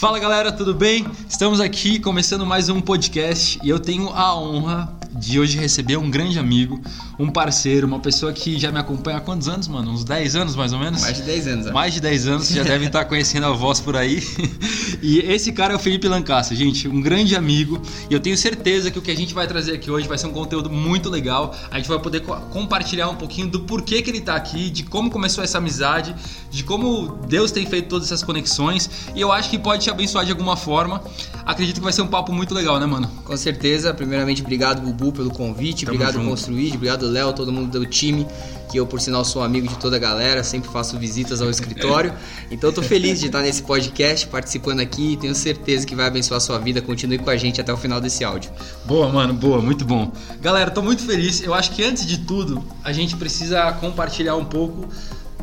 Fala galera, tudo bem? Estamos aqui começando mais um podcast e eu tenho a honra de hoje receber um grande amigo, um parceiro, uma pessoa que já me acompanha há quantos anos, mano? Uns 10 anos mais ou menos? Mais de 10 anos. Né? Mais de 10 anos, já devem estar conhecendo a voz por aí. E esse cara é o Felipe Lancaster, gente, um grande amigo. E eu tenho certeza que o que a gente vai trazer aqui hoje vai ser um conteúdo muito legal. A gente vai poder compartilhar um pouquinho do porquê que ele está aqui, de como começou essa amizade, de como Deus tem feito todas essas conexões. E eu acho que pode te abençoar de alguma forma. Acredito que vai ser um papo muito legal, né, mano? Com certeza. Primeiramente, obrigado, Pelo convite. Tamo obrigado, junto. Construir. Obrigado, Léo, todo mundo do time. Que eu, por sinal, sou amigo de toda a galera. Sempre faço visitas ao escritório. Então, tô feliz de estar nesse podcast, participando aqui. Tenho certeza que vai abençoar a sua vida. Continue com a gente até o final desse áudio. Boa, mano. Boa. Muito bom. Galera, tô muito feliz. Eu acho que, antes de tudo, a gente precisa compartilhar um pouco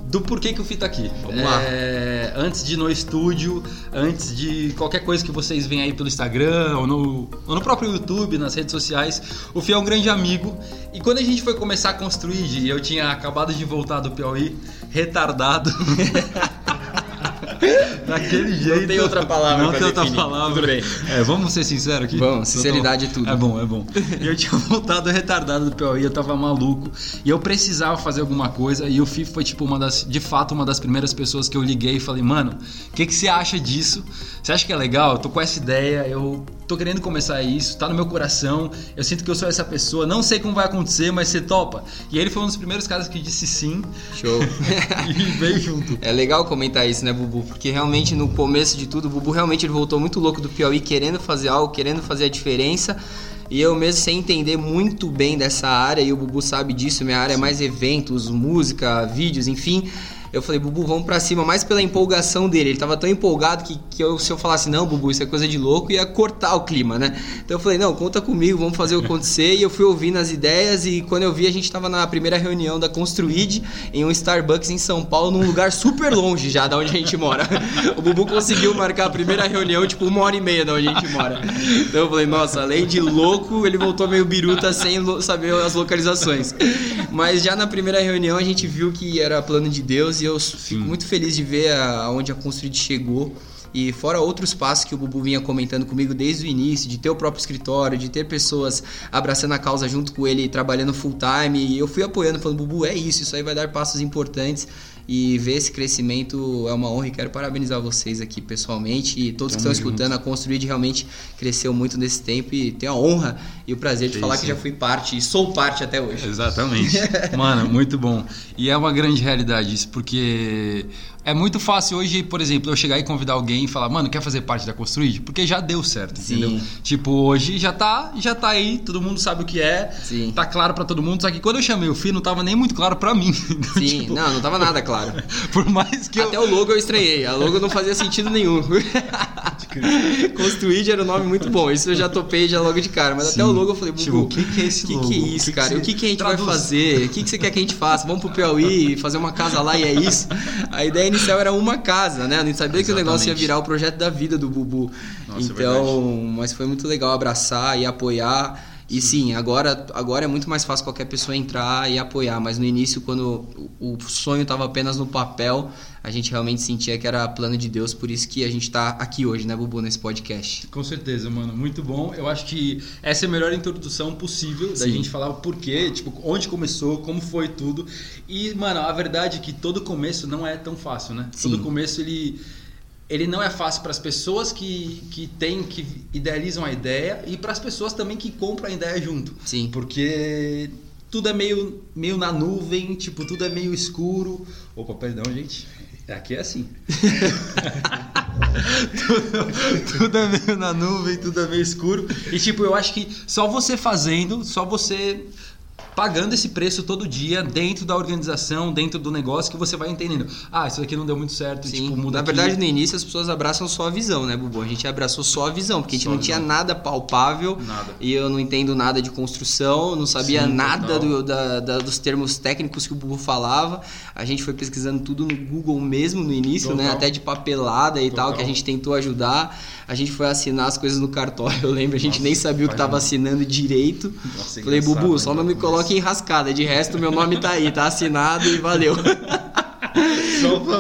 do porquê que o Fih tá aqui. Vamos lá. É, antes de ir no estúdio, antes de qualquer coisa que vocês veem aí pelo Instagram ou no, ou no próprio YouTube, nas redes sociais, o Fih é um grande amigo. E quando a gente foi começar a construir, eu tinha acabado de voltar do Piauí, retardado. Daquele jeito. Não tem outra palavra. Não tem outra definir. palavra. Tudo bem. É, vamos ser sinceros aqui? Vamos, sinceridade é tudo. É bom, é bom. Eu tinha voltado retardado do Piauí, eu tava maluco. E eu precisava fazer alguma coisa. E o Fih foi, tipo, uma das, de fato, uma das primeiras pessoas que eu liguei e falei, mano, o que, que você acha disso? Você acha que é legal? Eu tô com essa ideia, eu tô querendo começar isso, tá no meu coração, eu sinto que eu sou essa pessoa, não sei como vai acontecer, mas você topa. E ele foi um dos primeiros caras que disse sim. Show. e veio junto. É legal comentar isso, né, Bubu? Porque realmente no começo de tudo, o Bubu realmente ele voltou muito louco do Piauí, querendo fazer algo, querendo fazer a diferença. E eu mesmo sem entender muito bem dessa área, e o Bubu sabe disso, minha área é mais eventos, música, vídeos, enfim. Eu falei, Bubu, vamos pra cima, mais pela empolgação dele. Ele tava tão empolgado que, que eu, se eu falasse, não, Bubu, isso é coisa de louco, ia cortar o clima, né? Então eu falei, não, conta comigo, vamos fazer acontecer. e eu fui ouvindo as ideias e quando eu vi, a gente tava na primeira reunião da Construid em um Starbucks em São Paulo, num lugar super longe já da onde a gente mora. o Bubu conseguiu marcar a primeira reunião, tipo, uma hora e meia da onde a gente mora. Então eu falei, nossa, além de louco, ele voltou meio biruta sem saber as localizações. Mas já na primeira reunião a gente viu que era plano de Deus e eu Sim. fico muito feliz de ver aonde a, a Construid chegou. E fora outros passos que o Bubu vinha comentando comigo desde o início, de ter o próprio escritório, de ter pessoas abraçando a causa junto com ele, trabalhando full time, e eu fui apoiando, falando, Bubu, é isso, isso aí vai dar passos importantes. E ver esse crescimento é uma honra e quero parabenizar vocês aqui pessoalmente e todos que estão escutando. A Construir realmente cresceu muito nesse tempo e tenho a honra e o prazer de Sim, falar que já fui parte e sou parte até hoje. Exatamente. Mano, muito bom. E é uma grande realidade isso, porque é muito fácil hoje, por exemplo, eu chegar e convidar alguém e falar, mano, quer fazer parte da Construid? Porque já deu certo, Sim. entendeu? Tipo, hoje já tá, já tá aí, todo mundo sabe o que é, Sim. tá claro para todo mundo, só que quando eu chamei o Fih, não tava nem muito claro para mim. Sim, tipo, não, não tava nada claro. por mais que Até eu... o logo eu estranhei, a logo não fazia sentido nenhum. Construid era um nome muito bom, isso eu já topei já logo de cara, mas Sim. até o logo eu falei, tipo, o que, que é esse logo? O que, que é isso, que cara? Que o que, que a gente traduz? vai fazer? O que, que você quer que a gente faça? Vamos pro Piauí, fazer uma casa lá e é isso? A ideia inicial era uma casa, né? Eu nem sabia Exatamente. que o negócio ia virar o projeto da vida do Bubu. Nossa, é então, é mas foi muito legal abraçar e apoiar. E sim, agora, agora é muito mais fácil qualquer pessoa entrar e apoiar, mas no início, quando o sonho estava apenas no papel, a gente realmente sentia que era plano de Deus, por isso que a gente está aqui hoje, né, Bubu, nesse podcast. Com certeza, mano, muito bom. Eu acho que essa é a melhor introdução possível sim. da gente falar o porquê, tipo, onde começou, como foi tudo. E, mano, a verdade é que todo começo não é tão fácil, né? Sim. Todo começo ele ele não é fácil para as pessoas que, que têm, que idealizam a ideia e para as pessoas também que compram a ideia junto. Sim. Porque tudo é meio, meio na nuvem, tipo, tudo é meio escuro. Opa, perdão, gente. Aqui é assim. tudo, tudo é meio na nuvem, tudo é meio escuro. E tipo, eu acho que só você fazendo, só você pagando esse preço todo dia dentro da organização, dentro do negócio, que você vai entendendo. Ah, isso aqui não deu muito certo, Sim. tipo, muda Na verdade, no início as pessoas abraçam só a visão, né, Bubu? A gente abraçou só a visão, porque a gente só não tinha nada palpável. Nada. E eu não entendo nada de construção, não sabia Sim, nada do, da, da, dos termos técnicos que o Bubu falava. A gente foi pesquisando tudo no Google mesmo no início, né? total. né? Até de papelada e total. tal, que a gente tentou ajudar. A gente foi assinar as coisas no cartório, eu lembro, a gente Nossa, nem sabia o que estava assinando direito. Nossa, Falei, Bubu, só não me coloque enrascada. De resto, meu nome tá aí, tá assinado e valeu.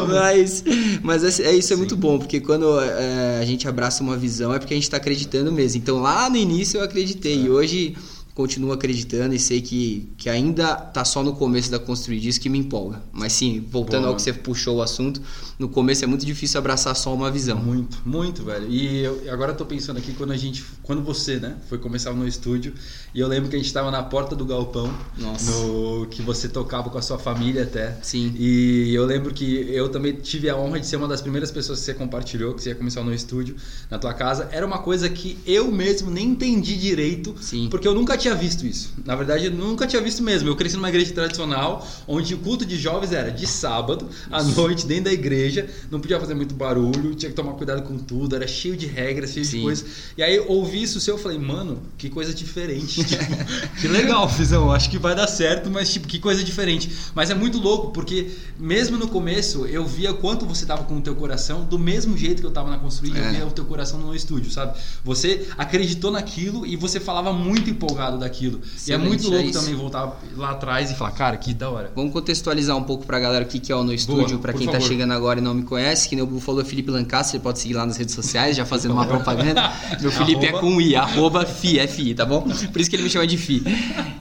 Mas, mas é, é isso é muito bom, porque quando é, a gente abraça uma visão é porque a gente está acreditando mesmo. Então lá no início eu acreditei, e hoje continuo acreditando e sei que, que ainda tá só no começo da construir disso que me empolga. Mas sim, voltando Boa. ao que você puxou o assunto, no começo é muito difícil abraçar só uma visão. Muito, muito, velho. E eu, agora eu tô pensando aqui quando a gente, quando você, né, foi começar no estúdio, e eu lembro que a gente tava na porta do galpão, Nossa. no que você tocava com a sua família até. Sim. E eu lembro que eu também tive a honra de ser uma das primeiras pessoas que você compartilhou, que você ia começar no estúdio, na tua casa. Era uma coisa que eu mesmo nem entendi direito, Sim. porque eu nunca tinha visto isso. Na verdade, eu nunca tinha visto mesmo. Eu cresci numa igreja tradicional, onde o culto de jovens era de sábado, à noite, dentro da igreja. Não podia fazer muito barulho, tinha que tomar cuidado com tudo, era cheio de regras, cheio Sim. de coisas. E aí, eu ouvi isso seu, eu falei, mano, que coisa diferente. Tipo, que legal, Fizão. Acho que vai dar certo, mas tipo, que coisa diferente. Mas é muito louco, porque mesmo no começo, eu via quanto você tava com o teu coração, do mesmo jeito que eu tava na construir, eu É. via o teu coração no estúdio, sabe? Você acreditou naquilo e você falava muito empolgado daquilo. e é Excelente, muito é louco isso. também voltar lá atrás e falar, cara, que da hora. Vamos contextualizar um pouco pra galera o que que é o No Estúdio, por quem tá favor. chegando agora e não me conhece, que nem o Bu falou, Felipe Lancaster, pode seguir lá nas redes sociais, já fazendo uma propaganda. Meu Felipe é Arroba. com I, arroba FI, FI, tá bom? Isso que ele me chama de FI.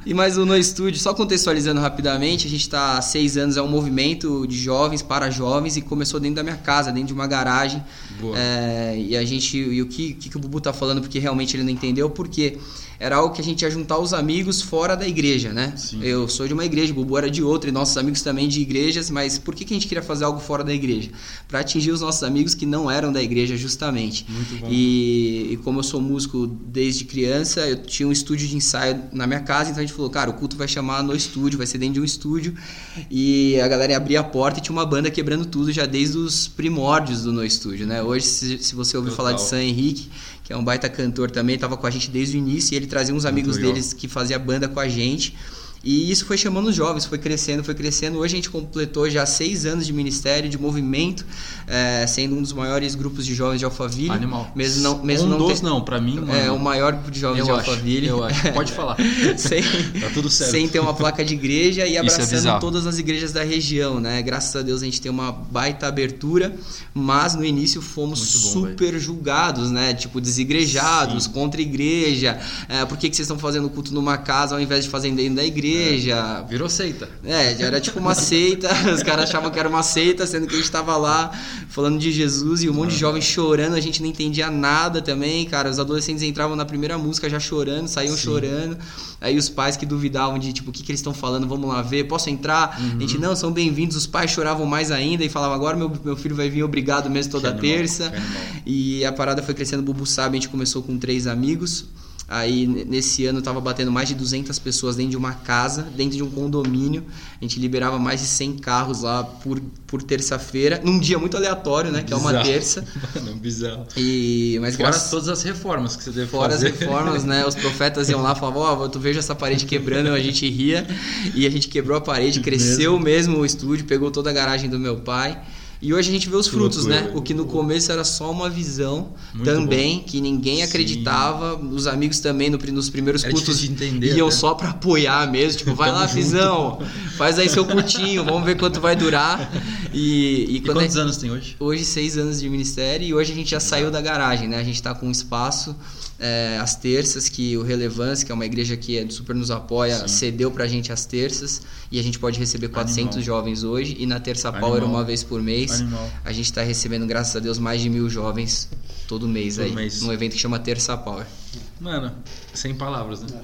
E mais o No Estúdio, só contextualizando rapidamente, a gente tá há seis anos, é um movimento de jovens para jovens e começou dentro da minha casa, dentro de uma garagem. Boa. É, e a gente, e o que, que, o Bubu tá falando, porque realmente ele não entendeu, porque era algo que a gente ia juntar os amigos fora da igreja, né? Sim. Eu sou de uma igreja, o Bubu era de outra, e nossos amigos também de igrejas, mas por que, que a gente queria fazer algo fora da igreja? Para atingir os nossos amigos que não eram da igreja, justamente. Muito bom. E, e como eu sou músico desde criança, eu tinha um estúdio de ensaio na minha casa, então a gente falou, cara, o culto vai chamar no estúdio, vai ser dentro de um estúdio. E a galera ia abrir a porta e tinha uma banda quebrando tudo já desde os primórdios do No Estúdio, né? Hoje, se, se você ouvir Total. falar de Sam Henrique, que é um baita cantor também, tava com a gente desde o início e ele trazia uns amigos deles que fazia banda com a gente. E isso foi chamando os jovens, foi crescendo, foi crescendo. Hoje a gente completou já seis anos de ministério, de movimento, eh, sendo um dos maiores grupos de jovens de Alphaville. Animal. Mesmo não, mesmo um não dos ter- não, pra mim, mano. É, o maior grupo de jovens eu de acho, Alphaville. eu acho. Pode falar. sem, Tá tudo certo. sem ter uma placa de igreja e é abraçando bizarro. todas as igrejas da região, né? Graças a Deus a gente tem uma baita abertura, mas no início fomos bom, super julgados, né? Tipo, desigrejados, Sim. contra a igreja. É, por que, que vocês estão fazendo culto numa casa ao invés de fazer dentro da igreja? Virou seita. É, já era tipo uma seita, os caras achavam que era uma seita, sendo que a gente tava lá falando de Jesus e um monte de jovens chorando, a gente não entendia nada também, cara. Os adolescentes entravam na primeira música já chorando, saíam Sim. chorando. Aí os pais que duvidavam de tipo, o que, que eles estão falando, vamos lá ver, posso entrar? A gente, não, são bem-vindos. Os pais choravam mais ainda e falavam, agora meu, meu filho vai vir obrigado mesmo toda animal, terça. E a parada foi crescendo, o Bubu sabe, a gente começou com três amigos. Aí nesse ano tava batendo mais de 200 pessoas dentro de uma casa, dentro de um condomínio. A gente liberava mais de 100 carros lá por, por terça-feira, num dia muito aleatório, né? Que é uma Bizarro. terça. Mano, bizarro. E mas Fora graças todas as reformas que você deve fora as fazer. reformas, né? Os profetas iam lá e falavam, ó, tu veja essa parede quebrando, a gente ria. E a gente quebrou a parede, cresceu mesmo o estúdio, pegou toda a garagem do meu pai. E hoje a gente vê os Que frutos, loucura, né? O que no começo era só uma visão Muito também, que ninguém Sim. acreditava. Os amigos também no, nos primeiros Era cultos entender iam até. só pra apoiar mesmo. Tipo, vai lá, junto. Fizão, faz aí seu cultinho, vamos ver quanto vai durar. E, e E quando a- quantos anos tem hoje? Hoje, seis anos de ministério e hoje a gente já saiu da garagem, né? A gente tá com um espaço é, às terças, que o Relevância, que é uma igreja que é, super nos apoia, Sim. cedeu pra gente às terças e a gente pode receber 400 Animal. jovens hoje e na terça Animal. power uma vez por mês. Animal. A gente tá recebendo, graças a Deus, mais de mil jovens todo mês Todo aí, mês. num evento que chama Terça Power. Mano, sem palavras, né?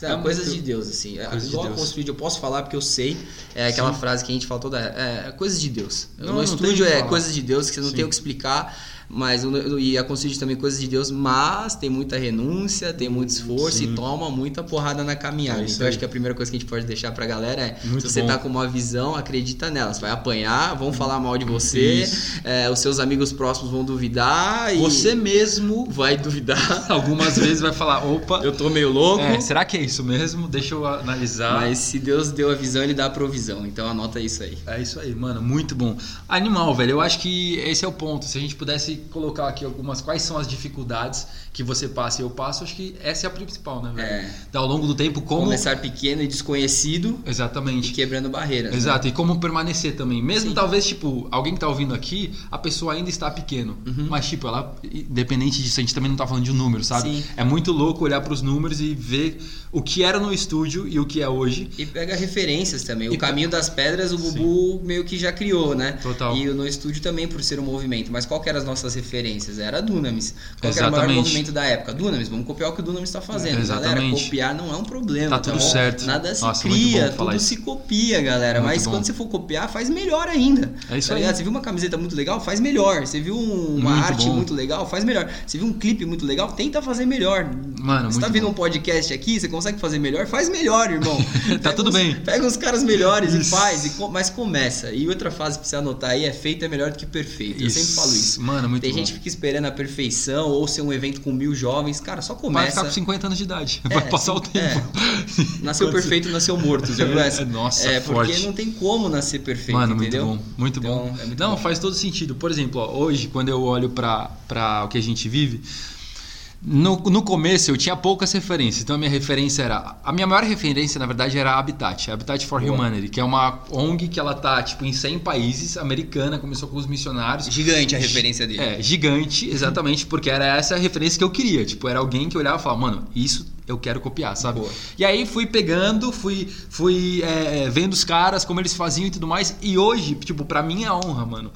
É, É coisas muito- de Deus, assim. É, Coisas de igual Deus. Construído, eu posso falar porque eu sei. É aquela frase que a gente fala toda. É, coisas de Deus. Não, no não estúdio é falar. coisas de Deus que você não Sim. tem o que explicar. Mas e a Construído também coisas de Deus, mas tem muita renúncia, tem muito esforço Sim. e toma muita porrada na caminhada. É então acho que a primeira coisa que a gente pode deixar pra galera é: Muito se você bom. tá com uma visão, acredita nela. Você vai apanhar, vão falar mal de você, é, os seus amigos próximos vão duvidar Você mesmo, vai duvidar. algumas vezes, vai falar: opa, Eu tô meio louco. é, será que é isso mesmo? Deixa eu analisar. Mas se Deus deu a visão, ele dá a provisão. Então anota isso aí. É isso aí, mano, muito bom. Animal, velho. Eu acho que esse é o ponto. Se a gente pudesse colocar aqui algumas quais são as dificuldades que você passa e eu passo, acho que essa é a principal, né, velho? É. Ao longo do tempo, como. Começar pequeno e desconhecido e Exatamente. quebrando barreiras. né? Exato, e como permanecer também. Mesmo Sim. talvez, tipo, alguém que tá ouvindo aqui, a pessoa ainda está pequeno. Uhum. Mas, tipo, ela, independente disso, a gente também não tá falando de um número, sabe? Sim. É muito louco olhar pros números e ver o que era no estúdio e o que é hoje. E pega referências também. O E- caminho das pedras o Bubu meio que já criou, né? Total. E no estúdio também por ser um movimento. Mas qual que eram as nossas referências? Era a Dunamis. Qual era o maior movimento da época? Dunamis, vamos copiar o que o Dunamis está fazendo. Galera, Exatamente. copiar não é um problema. Tá tudo bom? certo. Nada se Nossa, cria, tudo isso. se copia, galera. Muito Mas bom. quando você for copiar, faz melhor ainda. É isso tá aí. ligado? Você viu uma camiseta muito legal? Faz melhor. Você viu um- uma Muito arte bom. muito legal? Faz melhor. Você viu um clipe muito legal? Tenta fazer melhor. Mano, Você tá vendo bom. um podcast aqui, você consegue fazer melhor? Faz melhor, irmão. Tá Pega tudo uns- bem. Pega os caras melhores e Isso. faz, e mas começa. E outra fase pra você anotar aí é feito é melhor do que perfeito. Eu Isso. sempre falo isso. Mano, muito Tem bom. gente que fica esperando a perfeição ou ser um evento com mil jovens. Cara, só Vai começa. ficar com 50 anos de idade. É, Vai passar o tempo. Nasceu Quando perfeito, nasceu morto. Já viu essa? Nossa, é, porque forte. não tem como nascer perfeito, Mano, entendeu? muito bom, muito Então, bom. é muito não, bom. faz todo sentido. Por exemplo, ó, hoje, quando eu olho pra o que a gente vive, no, no começo eu tinha poucas referências. Então a minha referência era. A minha maior referência, na verdade, era a Habitat, a Habitat for Boa. Humanity, que é uma ONG que ela tá tipo, em 100 países, americana, começou com os missionários. Gigante a referência dele. É, gigante, exatamente, porque era essa a referência que eu queria. Tipo, era alguém que olhava e falava, mano, isso eu quero copiar, sabe? Boa. E aí fui pegando, fui, fui é, vendo os caras, como eles faziam e tudo mais. E hoje, tipo, pra mim é honra, mano.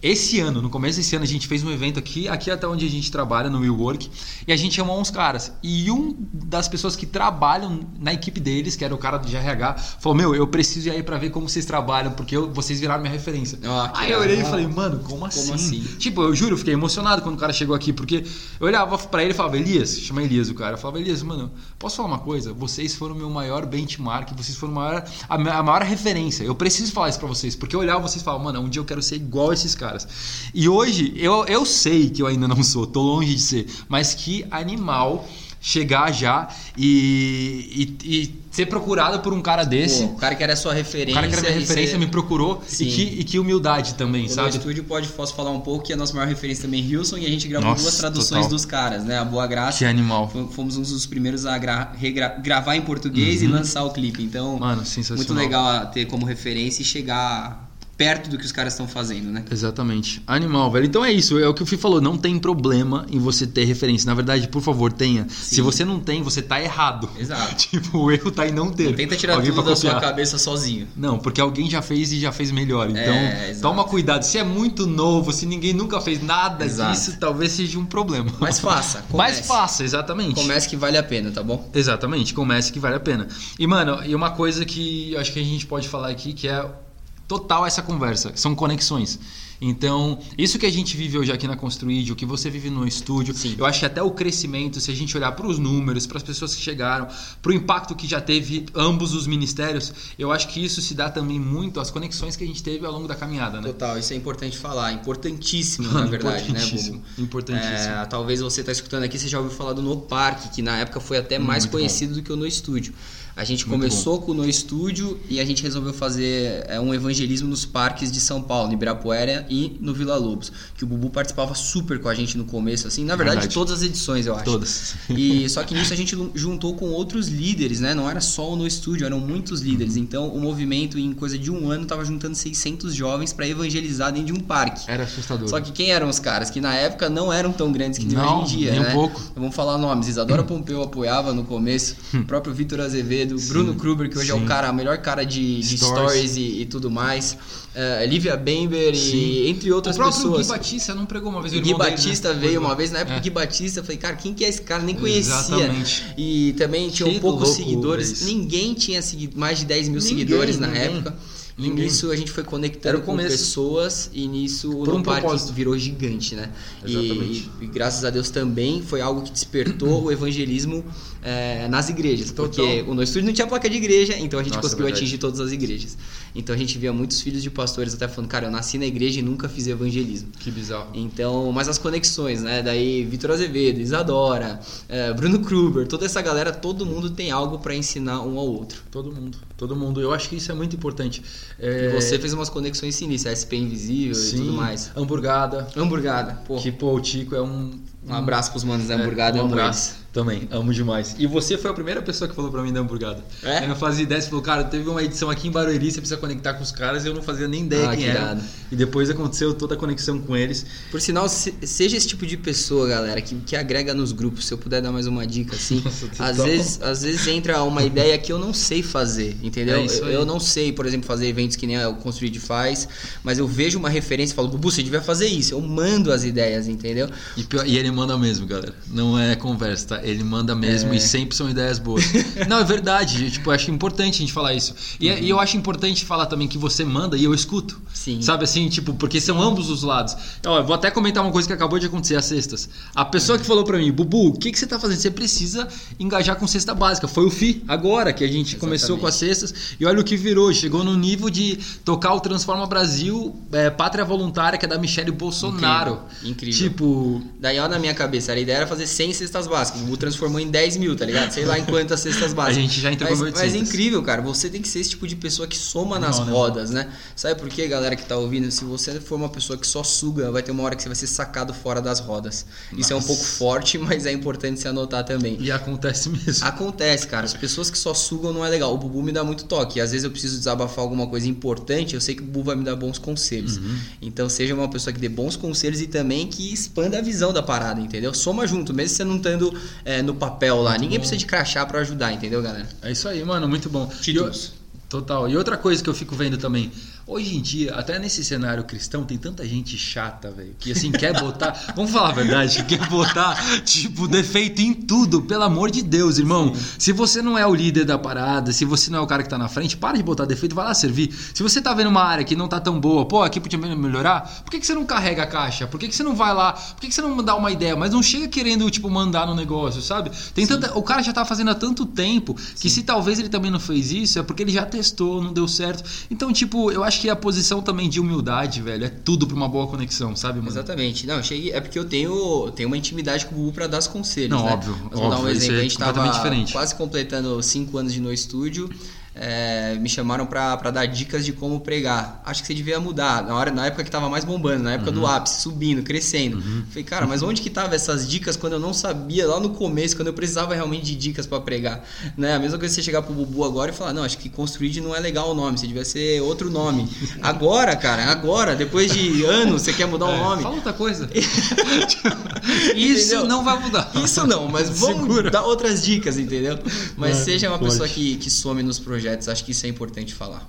Esse ano, no começo desse ano, a gente fez um evento aqui, aqui até onde a gente trabalha, no Will Work, e a gente chamou uns caras. E um das pessoas que trabalham na equipe deles, que era o cara do RH, falou: Meu, eu preciso ir aí pra ver como vocês trabalham, porque eu- vocês viraram minha referência. Ah, aí eu olhei e falei, mano, como assim? assim? Tipo, eu juro, eu fiquei emocionado quando o cara chegou aqui, porque eu olhava pra ele e falava, Elias, chama Elias o cara, eu falava, Elias, mano, posso falar uma coisa? Vocês foram o meu maior benchmark, vocês foram o maior, a, a maior referência. Eu preciso falar isso pra vocês, porque eu olhava vocês e falava, mano, um dia eu quero ser igual a esses caras. E hoje, eu, eu sei que eu ainda não sou, tô longe de ser, mas que animal chegar já e, e, e ser procurado por um cara desse. Pô, o cara que era sua o referência. cara que era minha referência você- me procurou e que, e que humildade também, O sabe? No estúdio pode, posso falar um pouco que a nossa maior referência também é Hilson e a gente gravou Nossa, duas traduções total. dos caras, né? A Boa Graça. Que animal. Fom- Fomos um dos primeiros a gra- gravar em português e lançar o clipe. Então, Uhum. Mano, sensacional. muito legal ter como referência e chegar perto do que os caras estão fazendo, né? Exatamente. Animal, velho. Então é isso. É o que o Fih falou. Não tem problema em você ter referência. Na verdade, por favor, tenha. Se você não tem, você tá errado. Exato. tipo, o erro tá em não ter. Não tenta tirar Alguém tudo da sua copiar. cabeça sozinho. Não, porque alguém já fez e já fez melhor. Então, É, toma cuidado. Se é muito novo, se ninguém nunca fez nada Exato. disso, talvez seja um problema. Mas faça. Mas comece. faça, exatamente. Comece que vale a pena, tá bom? Exatamente, comece que vale a pena. E, mano, e uma coisa que eu acho que a gente pode falar aqui que é total essa conversa, são conexões. Então, isso que a gente vive hoje aqui na Construid, o que você vive no estúdio, Sim. eu acho que até o crescimento, se a gente olhar para os números, para as pessoas que chegaram, para o impacto que já teve ambos os ministérios, eu acho que isso se dá também muito às conexões que a gente teve ao longo da caminhada, né? Total, isso é importante falar. Importantíssimo, na verdade, né, importantíssimo, Bubu? importantíssimo. É, talvez você está escutando aqui, você já ouviu falar do No Parque, que na época foi até mais Muito conhecido do que o No Estúdio. A gente Muito começou com o No Estúdio e a gente resolveu fazer é, um evangelismo nos parques de São Paulo, no Ibirapuera e no Vila Lobos. Que o Bubu participava super com a gente no começo, assim, na verdade, Verdade. todas as edições, eu acho. Todas. E só que nisso a gente juntou com outros líderes, né? Não era só o no estúdio, eram muitos líderes. Uhum. Então o movimento em coisa de um ano tava juntando 600 jovens para evangelizar dentro de um parque. Era assustador. Só que quem eram os caras? Que na época não eram tão grandes que Não, hoje em dia, nem um né? pouco. Então, vamos falar nomes. Isadora Pompeu apoiava no começo, o próprio Vitor Azevedo, Bruno Kruber, que hoje é Sim. o cara, a melhor cara de, de Stories. stories, e, e tudo mais. Eh, Lívia Bember Sim. e entre outras o próprio pessoas. Gui Batista não pregou uma vez o O Gui irmão dele, né? Batista Foi veio igual. uma vez, na época É. o Gui Batista, eu falei, cara, quem que é esse cara? Nem conhecia. Exatamente. E também tinha poucos seguidores. isso. Ninguém tinha mais de 10 mil Ninguém, seguidores na ninguém. época. E Ninguém. nisso a gente foi conectando com começo. pessoas e nisso Por o um propósito. virou gigante, né? E, Exatamente. e graças a Deus também foi algo que despertou o evangelismo eh, nas igrejas. Total. Porque o No Estúdio não tinha placa de igreja, então a gente Nossa, conseguiu verdade. atingir todas as igrejas. Então a gente via muitos filhos de pastores até falando, cara, eu nasci na igreja e nunca fiz evangelismo. Que bizarro. Então, mas as conexões, né? Daí Vitor Azevedo, Isadora, eh, Bruno Kruber, toda essa galera, todo mundo tem algo pra ensinar um ao outro. Todo mundo, todo mundo. Eu acho que isso é muito importante. É, E você fez umas conexões sinistras, SP Invisível e tudo mais. Hamburgada. Hamburgada, pô. Que, pô, o Tico é um... Um abraço pros manos da Hamburgada, um eu amo abraço. Também, amo demais. E você foi a primeira pessoa que falou pra mim da hamburgada. É? Eu não fazia ideia, você falou, cara, teve uma edição aqui em Barueri, você precisa conectar com os caras, e eu não fazia nem ideia Ah, quem que era. irado. E depois aconteceu toda a conexão com eles. Por sinal, se- seja esse tipo de pessoa, galera, que, que agrega nos grupos. Se eu puder dar mais uma dica, assim. Nossa, às, vezes, às vezes entra uma ideia que eu não sei fazer, entendeu? É eu, eu não sei, por exemplo, fazer eventos que nem o Construid faz, mas eu vejo uma referência e falo, Bubu, você devia fazer isso. Eu mando as ideias, entendeu? E, e ele manda mesmo, galera. Não é conversa, tá? Ele manda mesmo É. e sempre são ideias boas. não, é verdade. Tipo, eu acho importante a gente falar isso. E, é- e eu acho importante falar também que você manda e eu escuto. Sim. Sabe assim, tipo, porque são ambos os lados. Ó, eu vou até comentar uma coisa que acabou de acontecer às sextas. A pessoa que falou pra mim, Bubu, o que, que você tá fazendo? Você precisa engajar com cesta básica. Foi o FI, agora que a gente começou com as cestas. E olha o que virou. Chegou no nível de tocar o Transforma Brasil, é, Pátria Voluntária, que é da Michelle Bolsonaro. Incrível, incrível. Tipo, Daí, ó, na minha cabeça, a ideia era fazer 100 cestas básicas. Transformou em 10 mil, tá ligado? Sei lá em quantas cestas básicas. A gente já entregou mas, 800. mas é incrível, cara. Você tem que ser esse tipo de pessoa que soma nas Não, não. rodas, né? Sabe por quê, galera que tá ouvindo? Se você for uma pessoa que só suga, vai ter uma hora que você vai ser sacado fora das rodas. Isso é um Nossa. pouco forte, mas é importante se anotar também. e acontece mesmo. Acontece, cara. As pessoas que só sugam não é legal. O Bubu me dá muito toque. Às vezes eu preciso desabafar alguma coisa importante, eu sei que o Bubu vai me dar bons conselhos. Uhum. Então seja uma pessoa que dê bons conselhos e também que expanda a visão da parada, entendeu? Soma junto, mesmo você não estando é, no papel lá. Ninguém precisa de crachá pra ajudar, entendeu, galera? É isso aí, mano, muito bom. Títulos. Total. E outra coisa que eu fico vendo também, hoje em dia, até nesse cenário cristão, tem tanta gente chata, velho, que assim quer botar, vamos falar a verdade, que quer botar tipo defeito em tudo, pelo amor de Deus, irmão. Se você não é o líder da parada, se você não é o cara que tá na frente, para de botar defeito, vai lá servir. Se você tá vendo uma área que não tá tão boa, pô, aqui podia melhorar, por que, que você não carrega a caixa? Por que, que você não vai lá? Por que, que você não dá uma ideia? Mas não chega querendo, tipo, mandar no negócio, sabe? Tem tanta, o cara já tá fazendo há tanto tempo que se talvez ele também não fez isso, é porque ele já testou, não deu certo. Então, tipo, eu acho que a posição também de humildade, velho, é tudo pra uma boa conexão, sabe, mano? Exatamente. Não, cheguei. É porque eu tenho, tenho uma intimidade com o Bubu pra dar os conselhos. Não, né? óbvio, Mas vou dar um exemplo. é a gente tava completamente diferente. quase completando cinco anos de no estúdio. É, me chamaram pra, pra dar dicas de como pregar. Acho que você devia mudar. Na, hora, na época que tava mais bombando, na época do Uhum. ápice, subindo, crescendo. Falei, cara, mas onde que tava essas dicas quando eu não sabia, lá no começo, quando eu precisava realmente de dicas pra pregar? Né? A mesma coisa você chegar pro Bubu agora e falar, não, acho que construir não é legal o nome, você devia ser outro nome. Agora, cara, agora, depois de anos, você quer mudar o É, nome. Fala outra coisa. isso Entendeu? não vai mudar. Isso não, mas vamos Segura. dar outras dicas, entendeu? Mas É, seja uma pode. pessoa que, que some nos projetos, acho que isso é importante falar.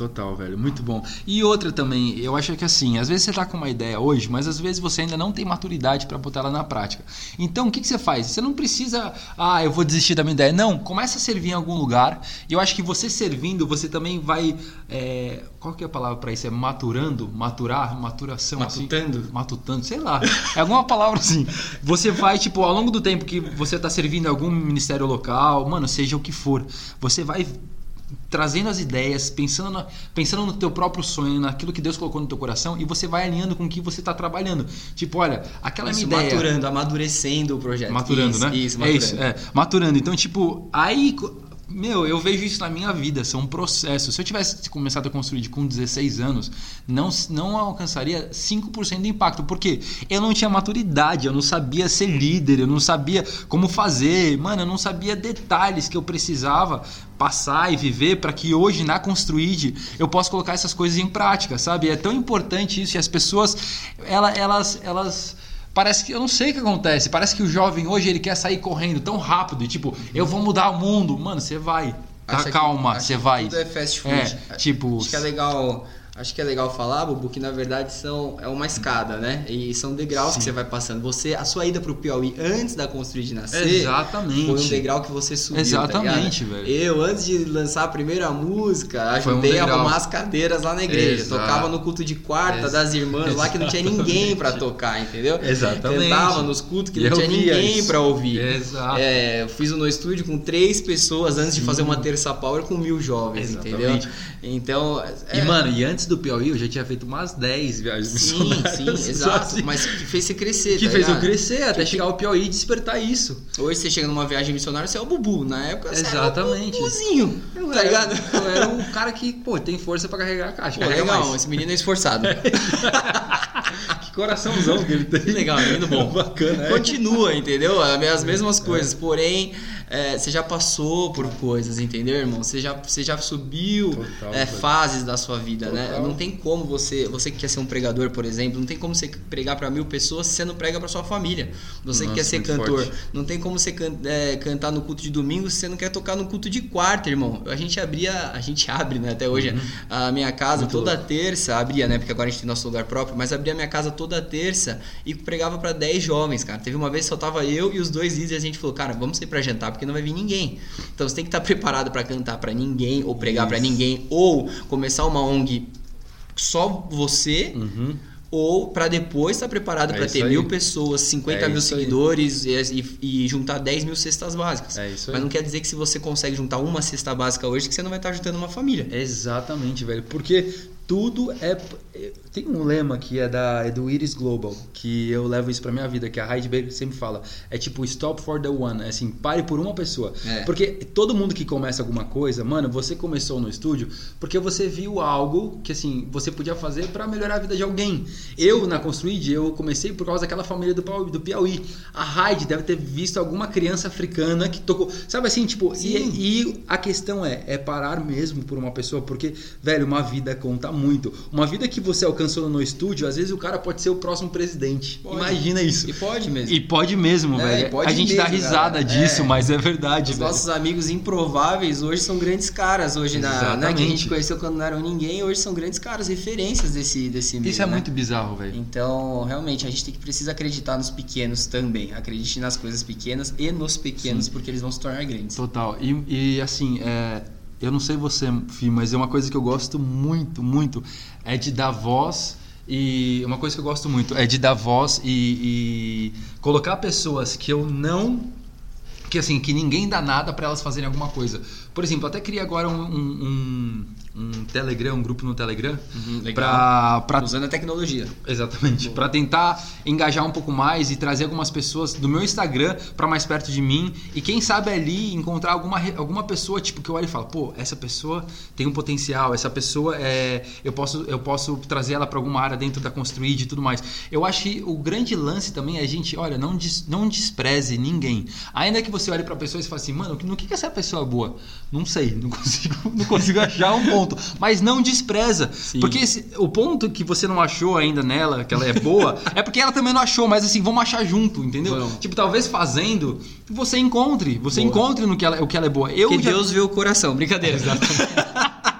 Total, velho, muito bom. E outra também, eu acho que assim, às vezes você tá com uma ideia hoje, mas às vezes você ainda não tem maturidade pra botar ela na prática. Então, o que, que você faz? Você não precisa, ah, eu vou desistir da minha ideia. Não, começa a servir em algum lugar. E eu acho que você servindo, você também vai. é, qual que é a palavra pra isso? É maturando? Maturar? Maturação? assim? Matutando? matutando, sei lá. É alguma palavra assim. Você vai, tipo, ao longo do tempo que você tá servindo em algum ministério local, mano, seja o que for, você vai trazendo as ideias, pensando, na- pensando no teu próprio sonho, naquilo que Deus colocou no teu coração e você vai alinhando com o que você tá trabalhando. Tipo, olha, aquela Isso, minha ideia maturando, amadurecendo o projeto. maturando, isso, né? Isso, é maturando. isso, é, maturando. Então, tipo, aí meu, eu vejo isso na minha vida, são processos. Se eu tivesse começado a construir com 16 anos, não, não alcançaria 5% de impacto, porque eu não tinha maturidade, eu não sabia ser líder, eu não sabia como fazer, mano, eu não sabia detalhes que eu precisava passar e viver para que hoje na Construid eu possa colocar essas coisas em prática, sabe? É tão importante isso e as pessoas ela- elas elas Parece que eu não sei o que acontece. Parece que o jovem hoje ele quer sair correndo tão rápido e tipo, eu vou mudar o mundo. Mano, você vai. Tá Acha calma, você vai. Tudo é fast food. É, tipo, Acho que é legal. Acho que é legal falar, Bubu, que na verdade são, é uma escada, né? E são degraus que você vai passando. Você, a sua ida pro Piauí antes da construir de nascer Exatamente. foi um degrau que você subiu. Exatamente, tá velho. Eu, antes de lançar a primeira música, Foi um ajudei a arrumar as cadeiras lá na igreja. Exato. Tocava no culto de quarta Ex- das irmãs lá que não tinha ninguém pra tocar, entendeu? Exatamente. Cantava nos cultos que E não tinha ninguém pra ouvir. Exato. É, fiz o no estúdio com três pessoas antes de fazer uma terça power com mil jovens, Exatamente. entendeu? Então, E, é- mano, e antes antes do Piauí eu já tinha feito umas 10 viagens Sim, missionárias. sim, só exato. assim, Mas que fez você crescer, que tá fez eu ligado? crescer até chegar ao Piauí e despertar isso. Hoje você chega numa viagem missionária, você é o Bubu. Na época você Exatamente. era o Bubuzinho, Eu tá era- ligado? Eu era o cara que, pô, tem força pra carregar a caixa. Pô, legal, mais. esse menino é esforçado. Que coraçãozão que ele tem. Legal, menino bom. Bacana, é. Continua, entendeu? As mesmas coisas. Porém, é, você já passou por coisas, entendeu, irmão? Você já, você já subiu Total, é, fases da sua vida, né? Total. Não tem como você, você que quer ser um pregador, por exemplo, não tem como você pregar pra mil pessoas se você não prega pra sua família. Você que Nossa, quer ser cantor, forte. não tem como você can- é, cantar no culto de domingo se você não quer tocar no culto de quarta, irmão. A gente abria, a gente abre, né, até hoje, a minha casa Uhum. Muito toda louco. terça, abria, né, porque agora a gente tem nosso lugar próprio, mas abria minha casa toda terça e pregava pra 10 jovens, cara. Teve uma vez que só tava eu e os dois líderes e a gente falou, cara, vamos sair pra jantar porque não vai vir ninguém. Então você tem que estar preparado pra cantar pra ninguém ou pregar pra Isso. ninguém ou começar uma ONG só você Uhum. ou pra depois estar preparado É pra isso ter aí. mil pessoas, 50 É mil seguidores e, e- juntar 10 mil cestas básicas. É isso aí. Mas não quer dizer que se você consegue juntar uma cesta básica hoje, que você não vai estar juntando uma família. Exatamente, velho. Porque tudo é. Tem um lema que é, da, é do Iris Global, que eu levo isso pra minha vida, que a Heidi Baker sempre fala. É tipo, stop for the one. É assim, pare por uma pessoa. É. Porque todo mundo que começa alguma coisa, mano, você começou no estúdio porque você viu algo que, assim, você podia fazer pra melhorar a vida de alguém. Eu, na Construid, eu comecei por causa daquela família do Piauí. Do Piauí. A Heidi deve ter visto alguma criança africana que tocou. Sabe assim, tipo, e, e a questão é, é parar mesmo por uma pessoa, porque, velho, uma vida conta muito. Uma vida que você alcançou no estúdio, às vezes o cara pode ser o próximo presidente. Pode. Imagina isso. E pode mesmo. E pode mesmo, É, velho. pode a gente dá mesmo, risada cara. disso, É. mas é verdade, Os velho. nossos amigos improváveis hoje são grandes caras hoje na, né, que a gente conheceu quando não eram ninguém, hoje são grandes caras, referências desse desse meio, Isso é né? muito bizarro, velho. Então, realmente, a gente tem que precisa acreditar nos pequenos também. Acredite nas coisas pequenas e nos pequenos, porque eles vão se tornar grandes. Total. E, e, assim, é, eu não sei você, Fih, mas é uma coisa que eu gosto muito, muito, é de dar voz. E uma coisa que eu gosto muito é de dar voz e, e colocar pessoas que eu não. Que assim, que ninguém dá nada pra elas fazerem alguma coisa. Por exemplo, eu até criei agora um, um, um- Telegram, um grupo no Telegram. Uhum, legal. pra, pra Usando a tecnologia. Exatamente, Pra tentar engajar um pouco mais e trazer algumas pessoas do meu Instagram pra mais perto de mim e quem sabe ali encontrar alguma, alguma pessoa tipo que eu olho e falo, pô, essa pessoa tem um potencial, essa pessoa é eu posso eu posso trazer ela pra alguma área dentro da Construid e tudo mais. Eu acho que o grande lance também é a gente, olha, não des- não despreze ninguém. Ainda que você olhe pra pessoa e fale assim, mano, no que que essa pessoa é boa? Não sei, não consigo, não consigo achar um ponto, mas não despreza, porque esse- o ponto que você não achou ainda nela, que ela é boa, é porque ela também não achou, mas assim, vamos achar junto, entendeu? Vamos. Tipo, talvez fazendo, você encontre, você Boa. encontre no que ela, o que ela é boa. Eu Porque já- Deus vê o coração. Brincadeira.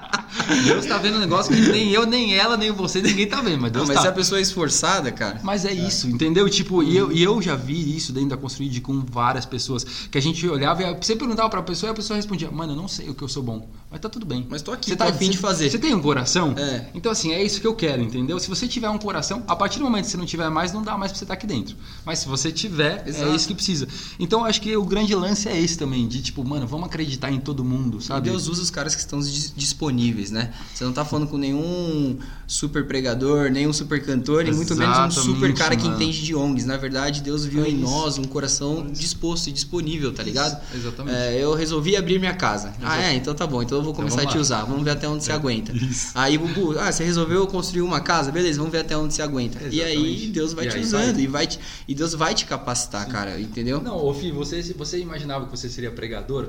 Deus tá vendo um negócio que nem eu, nem ela, nem você, ninguém tá vendo, mas Não, Deus mas tá. se a pessoa é esforçada, cara. Mas é isso, entendeu? Tipo, e eu, e eu já vi isso dentro da Construid com várias pessoas. Que a gente olhava e você perguntava pra pessoa e a pessoa respondia, mano, eu não sei o que eu sou bom. Mas tá tudo bem. Mas tô aqui, Você tô a fim de fazer. Você tem um coração? É. Então, assim, é isso que eu quero, entendeu? Se você tiver um coração, a partir do momento que você não tiver mais, não dá mais pra você estar aqui dentro. Mas se você tiver, Exato. é isso que precisa. Então, acho que o grande lance é esse também, de tipo, mano, vamos acreditar em todo mundo, E sabe? Deus usa os caras que estão dis- disponíveis, né? Você não tá falando com nenhum super pregador, nenhum super cantor, e muito menos um super Exatamente, cara que mano. entende de ONGs. Na verdade, Deus viu É em isso. nós um coração disposto e disponível, tá ligado? Exatamente. É, eu resolvi abrir minha casa. Ah, é? Então tá bom. Então eu vou Então começar a vamos te usar. Vamos ver até onde você aguenta. Isso. Aí, Bubu, ah, você resolveu construir uma casa? Beleza, vamos ver até onde você aguenta. E aí, Exatamente. Deus vai E te aí usando. vai. E, vai te- e Deus vai te capacitar, cara. Entendeu? Não, ô Fih, você, você imaginava que você seria pregador?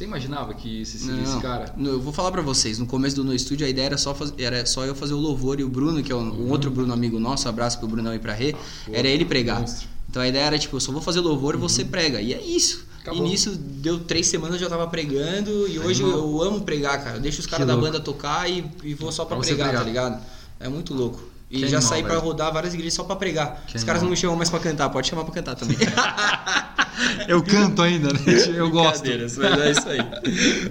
Você imaginava que você seria esse cara? no- eu vou falar pra vocês. No começo do No Estúdio, a ideia era só, faz- era só eu fazer o louvor e o Bruno, que é um, um outro Bruno amigo nosso, abraço pro Brunão e pra Rê, era ele pregar. monstro. Então a ideia era tipo, eu só vou fazer louvor e você prega. E é isso. Acabou. E nisso deu três semanas eu já tava pregando e hoje Animal. eu amo pregar, cara. Eu deixo os caras da banda tocar e, e vou só pra, Pra pregar, pregar. tá ligado? É muito louco. E Que já animal, saí pra velho. rodar várias igrejas só pra pregar. Que os caras animal. não me chamam mais pra cantar, pode chamar pra cantar também. Eu canto ainda, né? Eu gosto. Mas é isso aí.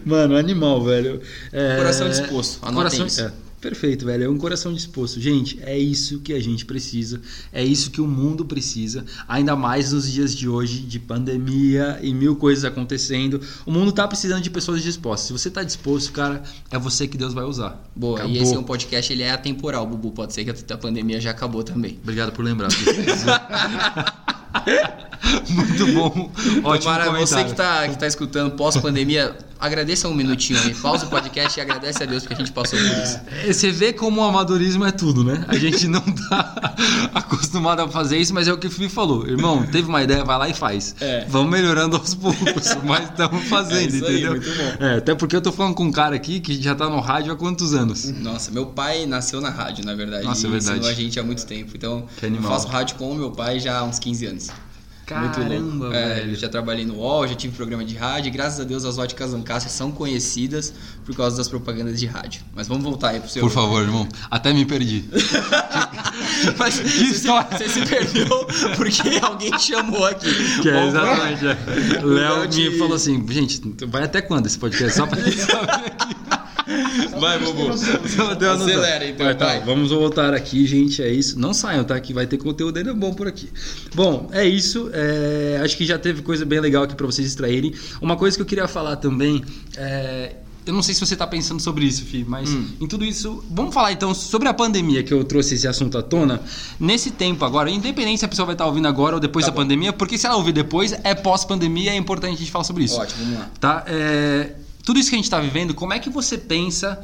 Mano, animal, velho. É... Coração disposto, anotem Coração... isso. é. Perfeito, velho. É um coração disposto. Gente, é isso que a gente precisa. É isso que o mundo precisa. Ainda mais nos dias de hoje, de pandemia e mil coisas acontecendo. O mundo tá precisando de pessoas dispostas. Se você tá disposto, cara, é você que Deus vai usar. Boa, Acabou. e esse é um podcast, ele é atemporal, Bubu. Pode ser que a pandemia já acabou também. Obrigado por lembrar. Muito bom. Ótimo Tomara, comentário. você que tá, que tá escutando pós-pandemia, agradeça um minutinho aí. Pausa o podcast e agradece a Deus porque a gente passou por isso. É, Você vê como o amadorismo é tudo, né? A gente não tá acostumado a fazer isso, mas é o que o Felipe falou. Irmão, teve uma ideia, vai lá e faz. É. Vamos melhorando aos poucos, mas estamos fazendo, É isso aí, entendeu? muito bom. É, até porque eu tô falando com um cara aqui que já tá no rádio há quantos anos? Nossa, meu pai nasceu na rádio, na verdade. Nossa, é verdade. ensinou a gente há muito tempo. Então, eu faço rádio com o meu pai já há uns 15 anos. Muito Caramba, louco. É, velho. eu já trabalhei no UOL, já tive programa de rádio. E graças a Deus as óticas Lancastre são conhecidas por causa das propagandas de rádio. Mas vamos voltar aí pro seu. Por favor, irmão. Até me perdi. Mas Que você, se, história. você se perdeu porque alguém chamou aqui. Que é exatamente. é. Léo me falou assim, gente, vai até quando esse podcast? Só pra gente saber aqui. Vai, noção. Acelera, então, Vai, tá. Vamos voltar aqui, gente. É isso. Não saiam, tá? Que vai ter conteúdo ainda bom por aqui. Bom, é isso. É, Acho que já teve coisa bem legal aqui pra vocês extraírem. Uma coisa que eu queria falar também é. Eu não sei se você tá pensando sobre isso, Fih, mas Hum. em tudo isso. Vamos falar então sobre a pandemia que eu trouxe esse assunto à tona. Nesse tempo agora, independente se a pessoa vai estar ouvindo agora ou depois Tá da bom. pandemia, porque se ela ouvir depois, é pós-pandemia, é importante a gente falar sobre isso. Ótimo, vamos lá. Tá? É, tudo isso que a gente está vivendo, como é que você pensa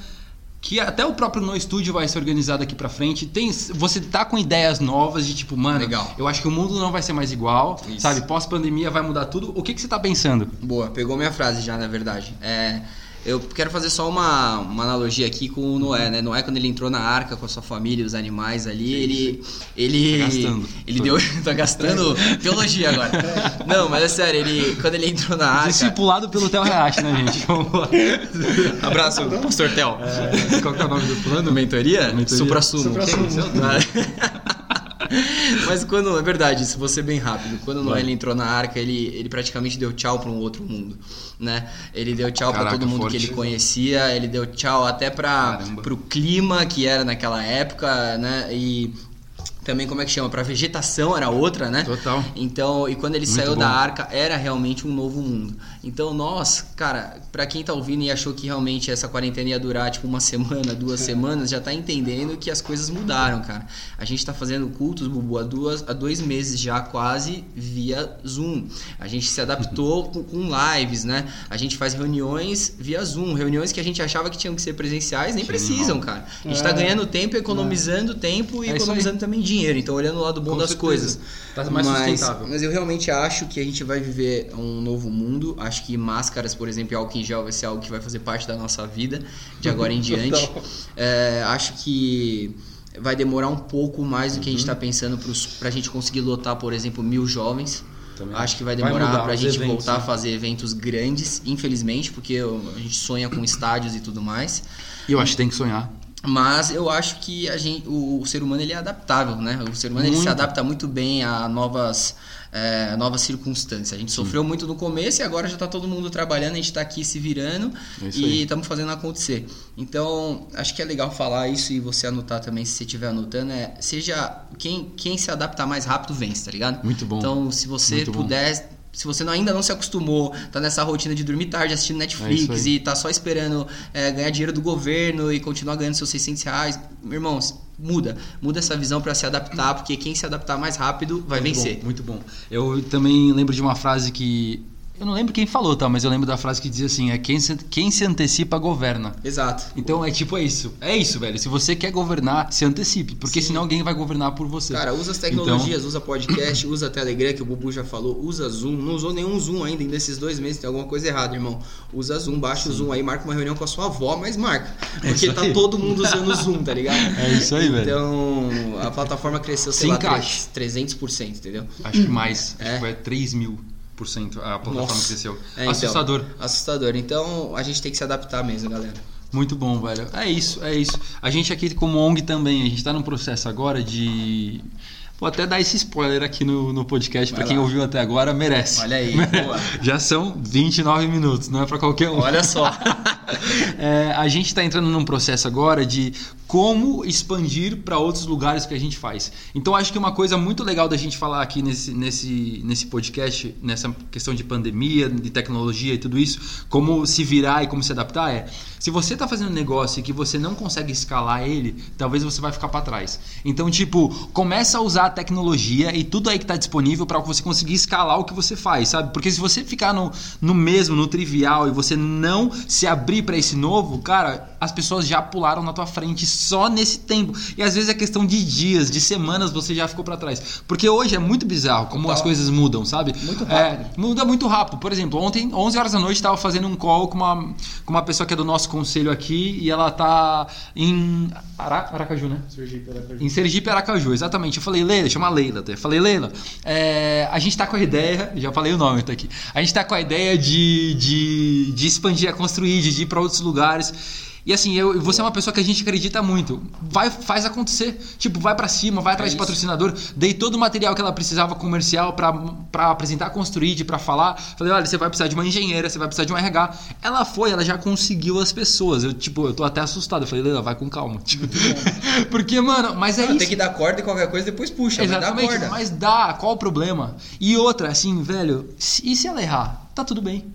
que até o próprio No Studio vai ser organizado aqui pra frente? Tem, você tá com ideias novas de tipo, mano, Legal. eu acho que o mundo não vai ser mais igual, Isso. sabe? Pós-pandemia vai mudar tudo. O que, que você tá pensando? Boa, pegou minha frase já, na verdade. É, eu quero fazer só uma, uma analogia aqui com o Noé, né? Noé, quando ele entrou na arca com a sua família, os animais ali, ele. Ele. Tá gastando. Ele deu. tá gastando teologia agora. Não, mas é sério, ele. Quando ele entrou na arca. Discipulado pelo Theo Reache, né, gente? Vamos lá. Abraço, pastor Tel. É, qual que é o nome do plano? Mentoria? Mentoria. Supra-sumo. Supra-sumo. Mas quando, é verdade, isso vou ser bem rápido. Quando Noé ele entrou na arca, ele, ele praticamente deu tchau para um outro mundo, né? Ele deu tchau para todo mundo forte. que ele conhecia, ele deu tchau até para pro clima que era naquela época, né? E também como é que chama? Para vegetação era outra, né? Total. Então, e quando ele Muito saiu bom. da arca, era realmente um novo mundo. Então, nós, cara, pra quem tá ouvindo e achou que realmente essa quarentena ia durar tipo uma semana, duas semanas, já tá entendendo que as coisas mudaram, cara. A gente tá fazendo cultos, Bubu, há, duas, há dois meses já quase via Zoom. A gente se adaptou com, com lives, né? A gente faz reuniões via Zoom, reuniões que a gente achava que tinham que ser presenciais, nem Que precisam, cara. A gente tá É. ganhando tempo, economizando tempo e É economizando também dinheiro. Então, olhando o lado bom Com das certeza. coisas. Tá mais mas, sustentável. mas eu realmente acho que a gente vai viver um novo mundo. Acho que máscaras, por exemplo, e álcool em gel vai ser algo que vai fazer parte da nossa vida de agora em diante. É, acho que vai demorar um pouco mais do que a gente Uhum. está pensando pros, pra gente conseguir lotar, por exemplo, mil jovens. Também. Acho que vai demorar pra os gente eventos, voltar a né? fazer eventos grandes, infelizmente, porque a gente sonha com estádios e tudo mais. E eu acho que tem que sonhar. Mas eu acho que a gente, o, o ser humano ele é adaptável, né? O ser humano ele se adapta muito bem a novas, é, novas circunstâncias. A gente sofreu muito no começo e agora já tá todo mundo trabalhando, a gente tá aqui se virando É isso e estamos fazendo acontecer. Então, acho que é legal falar isso e você anotar também, se você estiver anotando, é seja quem, quem se adaptar mais rápido vence, tá ligado? Muito bom. Então, se você Muito puder se você ainda não se acostumou, tá nessa rotina de dormir tarde assistindo É Netflix aí. e tá só esperando é, ganhar dinheiro do governo e continuar ganhando seus 600 reais, irmãos, muda. Muda essa visão pra se adaptar, porque quem se adaptar mais rápido vai muito vencer. Bom, muito bom. Eu também lembro de uma frase que. Eu não lembro quem falou, tá? Mas eu lembro da frase que dizia assim: é quem se, quem se antecipa governa. Exato. Então é tipo é isso. É isso, velho. Se você quer governar, se antecipe. Porque Sim. senão alguém vai governar por você. Cara, usa as tecnologias, usa podcast, usa Telegram, que o Bubu já falou, usa Zoom. Não usou nenhum Zoom ainda, nesses dois meses tem alguma coisa errada, irmão. Usa Zoom, baixa o Zoom aí, marca uma reunião com a sua avó, mas marca. Porque isso tá todo mundo usando o Zoom, tá ligado? É isso aí, velho. Então, a plataforma cresceu, sei Se lá, encaixe. 300%, entendeu? Acho que mais. É. Acho que vai 3 mil a plataforma Nossa. cresceu. É, então, Assustador. assustador. Então, a gente tem que se adaptar mesmo, galera. Muito bom, velho. É isso, é isso. A gente aqui como ONG também, a gente tá num processo agora de. Vou até dar esse spoiler aqui no, no podcast, Vai pra quem ouviu até agora, merece. Olha aí, boa. Já são 29 minutos, não é pra qualquer um. Olha só. É, a gente está entrando num processo agora de como expandir para outros lugares que a gente faz. Então acho que uma coisa muito legal da gente falar aqui nesse, nesse, nesse podcast, nessa questão de pandemia, de tecnologia e tudo isso, como se virar e como se adaptar é, se você está fazendo um negócio e que você não consegue escalar ele, talvez você vai ficar para trás. Então tipo, começa a usar a tecnologia e tudo aí que está disponível para você conseguir escalar o que você faz, sabe? Porque se você ficar no, no mesmo, no trivial e você não se abrir para esse novo, cara, as pessoas já pularam na tua frente só nesse tempo. E às vezes é questão de dias, de semanas, você já ficou para trás. Porque hoje é muito bizarro como as coisas mudam, sabe? Muito rápido. É, muda muito rápido. Por exemplo, ontem, 11 horas da noite, estava fazendo um call com uma, com uma pessoa que é do nosso conselho aqui e ela tá em Ara, Aracaju, né? Sergipe, Aracaju. Em Sergipe, Aracaju, exatamente. Eu falei, Leila, chama Leila. Eu falei, Leila, é, a gente tá com a ideia, já falei o nome tá aqui. A gente tá com a ideia de, de, de expandir, a construir, de ir para outros lugares. E assim, eu, você é uma pessoa que a gente acredita muito. Vai, faz acontecer. Tipo, vai para cima, vai atrás é de patrocinador. Dei todo o material que ela precisava comercial para apresentar, construir, para falar. Falei, olha, você vai precisar de uma engenheira, você vai precisar de um RH. Ela foi, ela já conseguiu as pessoas. Eu, tipo, eu tô até assustado. Eu falei, Leila, vai com calma. Tipo, porque, mano, mas é ah, isso. Tem que dar corda e qualquer coisa depois puxa. Exatamente, mas dá, mas dá. Qual o problema? E outra, assim, velho, e se ela errar? Tá tudo bem.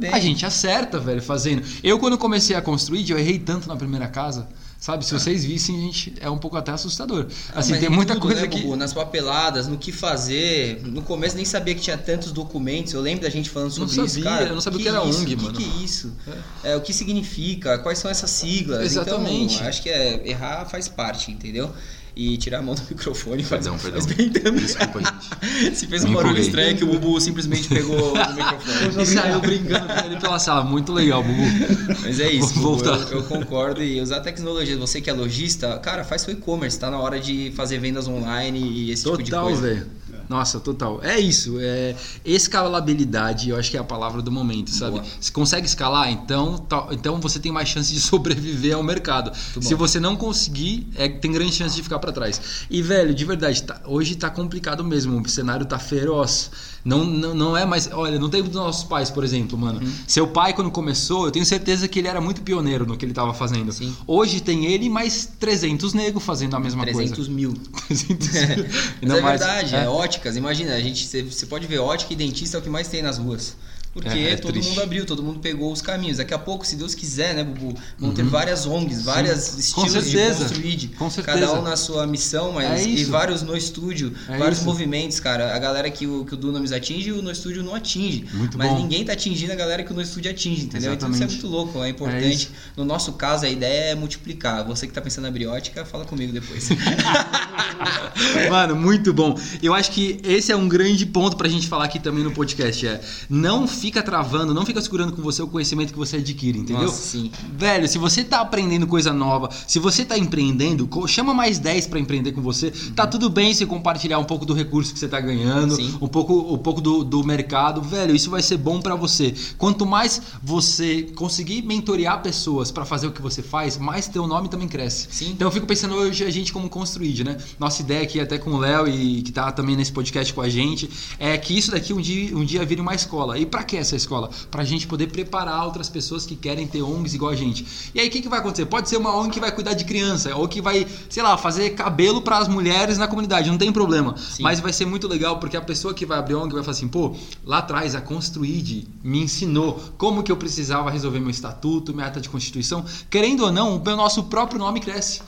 Bem. A gente acerta, velho, fazendo. Eu, quando comecei a construir, eu errei tanto na primeira casa. Sabe, se vocês vissem, a gente é um pouco até assustador. Assim, tem muita tudo, coisa né, que. nas papeladas, no que fazer. No começo nem sabia que tinha tantos documentos. Eu lembro da gente falando sobre não isso. Sabia, cara, eu não sabia o que, era isso, ONG, mano. O que, que é isso? É. é. o que significa? Quais são essas siglas? Exatamente. Então, acho que é, errar faz parte, entendeu? E tirar a mão do microfone. Perdão, faz, perdão. Faz bem também. Desculpa, gente. Se fez um barulho estranho que o Bubu simplesmente pegou o microfone. E saiu brincando com ele pela sala. Muito legal, Bubu. Mas é isso, Bubu, eu, eu, concordo. E usar tecnologia, você que é lojista, cara, faz seu e-commerce. Tá na hora de fazer vendas online e esse Total, tipo de coisa. Total, velho. Nossa, total. É isso. É escalabilidade, eu acho que é a palavra do momento, sabe? Boa. Se consegue escalar, então, tá, então você tem mais chance de sobreviver ao mercado. Se você não conseguir, é, tem grande chance de ficar para trás. E, velho, de verdade, tá, hoje tá complicado mesmo. O cenário tá feroz. Não, não, não é mais. Olha, no tempo dos nossos pais, por exemplo, mano. Uhum. Seu pai, quando começou, eu tenho certeza que ele era muito pioneiro no que ele estava fazendo. Sim. Hoje tem ele mais 300 negros fazendo a mesma 300 coisa. Mil. 300 mil. Mas é mais, verdade, é. é óticas. Imagina, a gente, você pode ver ótica e dentista é o que mais tem nas ruas. Porque é, é todo triste. mundo abriu, todo mundo pegou os caminhos. Daqui a pouco, se Deus quiser, né, Bubu? Vão uhum. ter várias ONGs, várias estilos de construir. Com certeza. Cada um na sua missão, mas é e vários no estúdio, é vários isso. movimentos, cara. A galera que o, que o Dunamis atinge, o no estúdio não atinge. Muito mas bom. ninguém tá atingindo a galera que o no estúdio atinge, entendeu? Exatamente. Então isso é muito louco, é importante. no nosso caso, a ideia é multiplicar. Você que tá pensando na briótica, fala comigo depois. Mano, muito bom. Eu acho que esse é um grande ponto pra gente falar aqui também no podcast. É não fica travando, não fica segurando com você o conhecimento que você adquire, entendeu? Nossa, sim. Velho, se você tá aprendendo coisa nova, se você tá empreendendo, chama mais 10 para empreender com você. Uhum. Tá tudo bem se compartilhar um pouco do recurso que você tá ganhando, sim. um pouco, um pouco do, do mercado. Velho, isso vai ser bom para você. Quanto mais você conseguir mentorear pessoas para fazer o que você faz, mais teu nome também cresce. Sim. Então eu fico pensando hoje a gente como construir, né? Nossa ideia aqui até com o Léo e que tá também nesse podcast com a gente é que isso daqui um dia, um dia vire uma escola. E para que essa escola? Pra gente poder preparar outras pessoas que querem ter ONGs igual a gente. E aí o que, que vai acontecer? Pode ser uma ONG que vai cuidar de criança ou que vai, sei lá, fazer cabelo para as mulheres na comunidade, não tem problema. Sim. Mas vai ser muito legal porque a pessoa que vai abrir ONG vai falar assim, pô, lá atrás a Construid me ensinou como que eu precisava resolver meu estatuto, minha ata de constituição. Querendo ou não, o nosso próprio nome cresce.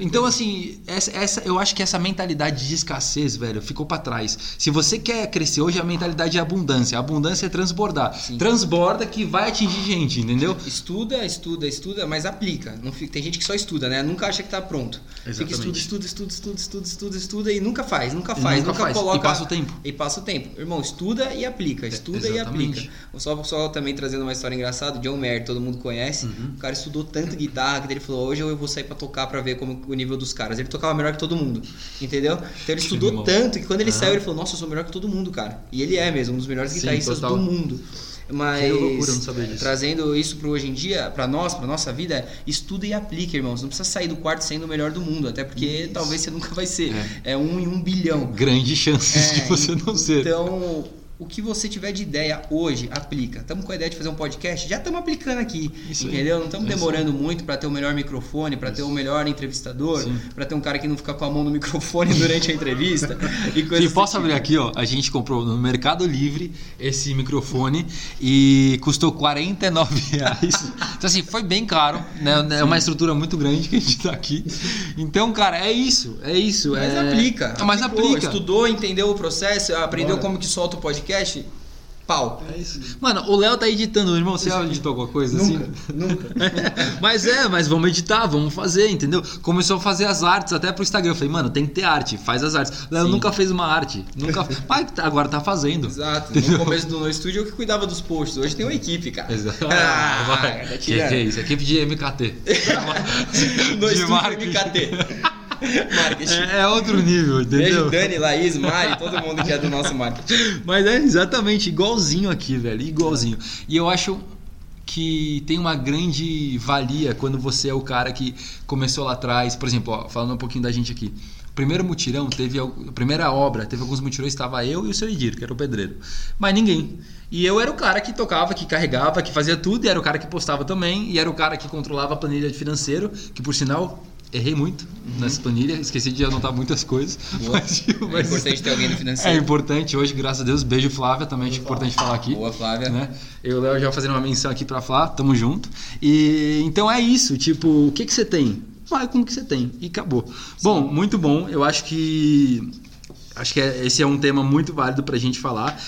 Então, assim, essa, essa, eu acho que essa mentalidade de escassez, velho, ficou para trás. Se você quer crescer hoje, a mentalidade é abundância. A abundância é transbordar. Sim. Transborda que vai atingir gente, entendeu? Estuda, estuda, estuda, mas aplica. Não fica, tem gente que só estuda, né? Nunca acha que tá pronto. Exatamente. Fica estuda, estuda, estuda, estuda, estuda, estuda, estuda e nunca faz, nunca faz, nunca, nunca, faz. coloca. E passa o tempo. E passa o tempo. Irmão, estuda e aplica. Estuda É, e aplica. Só, só também trazendo uma história engraçada, John Mayer, todo mundo conhece. Uhum. O cara estudou tanto guitarra que ele falou: hoje eu vou sair para tocar para ver como o nível dos caras. Ele tocava melhor que todo mundo, entendeu? Então ele estudou tanto que quando ele Aham. saiu, ele falou: Nossa, eu sou melhor que todo mundo, cara. E ele é mesmo, um dos melhores Sim, guitarristas total. do mundo. Mas loucura, trazendo isso pro hoje em dia, pra nós, pra nossa vida, é estuda e aplica, irmãos. Não precisa sair do quarto sendo o melhor do mundo, até porque talvez você nunca vai ser. É, um em um bilhão. Grandes chances É, de você não ser. Então, o que você tiver de ideia hoje, aplica. Estamos com a ideia de fazer um podcast, já estamos aplicando aqui, Isso aí. entendeu? Não estamos isso demorando muito para ter o melhor microfone, para ter o melhor entrevistador, para ter um cara que não fica com a mão no microfone durante a entrevista e coisas E posso tipo. abrir aqui, ó. A gente comprou no Mercado Livre esse microfone e custou 49 reais. Então, assim, foi bem caro, né? É uma estrutura muito grande que a gente tá aqui. Então, cara, é isso. É isso. Mas é... aplica. Mas aplicou, aplica. Estudou, entendeu o processo, aprendeu Bora. como que solta o podcast, pau. É isso. Mano, o Léo tá editando, irmão. Você já editou alguma coisa assim? nunca. mas é, mas vamos editar, vamos fazer, entendeu? Começou a fazer as artes até pro Instagram. Eu falei, mano, tem que ter arte, faz as artes. Léo Sim. nunca fez uma arte. Nunca. Mas agora tá fazendo. Exato. Entendeu? No começo do No Estúdio eu que cuidava dos posts. Hoje tem uma equipe, cara. Exato. Ah, vai. tá que, que é isso? Equipe de MKT. No de Estúdio marketing. MKT. Marketing. É, é outro nível, Beijo, entendeu? Dani, Laís, Mari, todo mundo que é do nosso marketing. Mas é exatamente igualzinho aqui, velho. Igualzinho. E eu acho que tem uma grande valia quando você é o cara que começou lá atrás. Por exemplo, ó, falando um pouquinho da gente aqui. O primeiro mutirão teve. A primeira obra, teve alguns mutirões, estava eu e o seu Edir, que era o pedreiro. Mas ninguém. E eu era o cara que tocava, que carregava, que fazia tudo, e era o cara que postava também, e era o cara que controlava a planilha de financeiro, que por sinal. Errei muito nessa planilha, esqueci de anotar muitas coisas. Boa. Mas, É mas- importante ter alguém no é financeiro. importante hoje, graças a Deus. Beijo, Flávia, também acho importante falar aqui. Boa, Flávia. Né? Eu e o Léo já fazendo uma menção aqui pra Flá, tamo junto. E então é isso, tipo, o que que você tem? Vai com o que você tem e acabou. Bom, muito bom. Eu acho que acho que é- esse é um tema muito válido pra gente falar.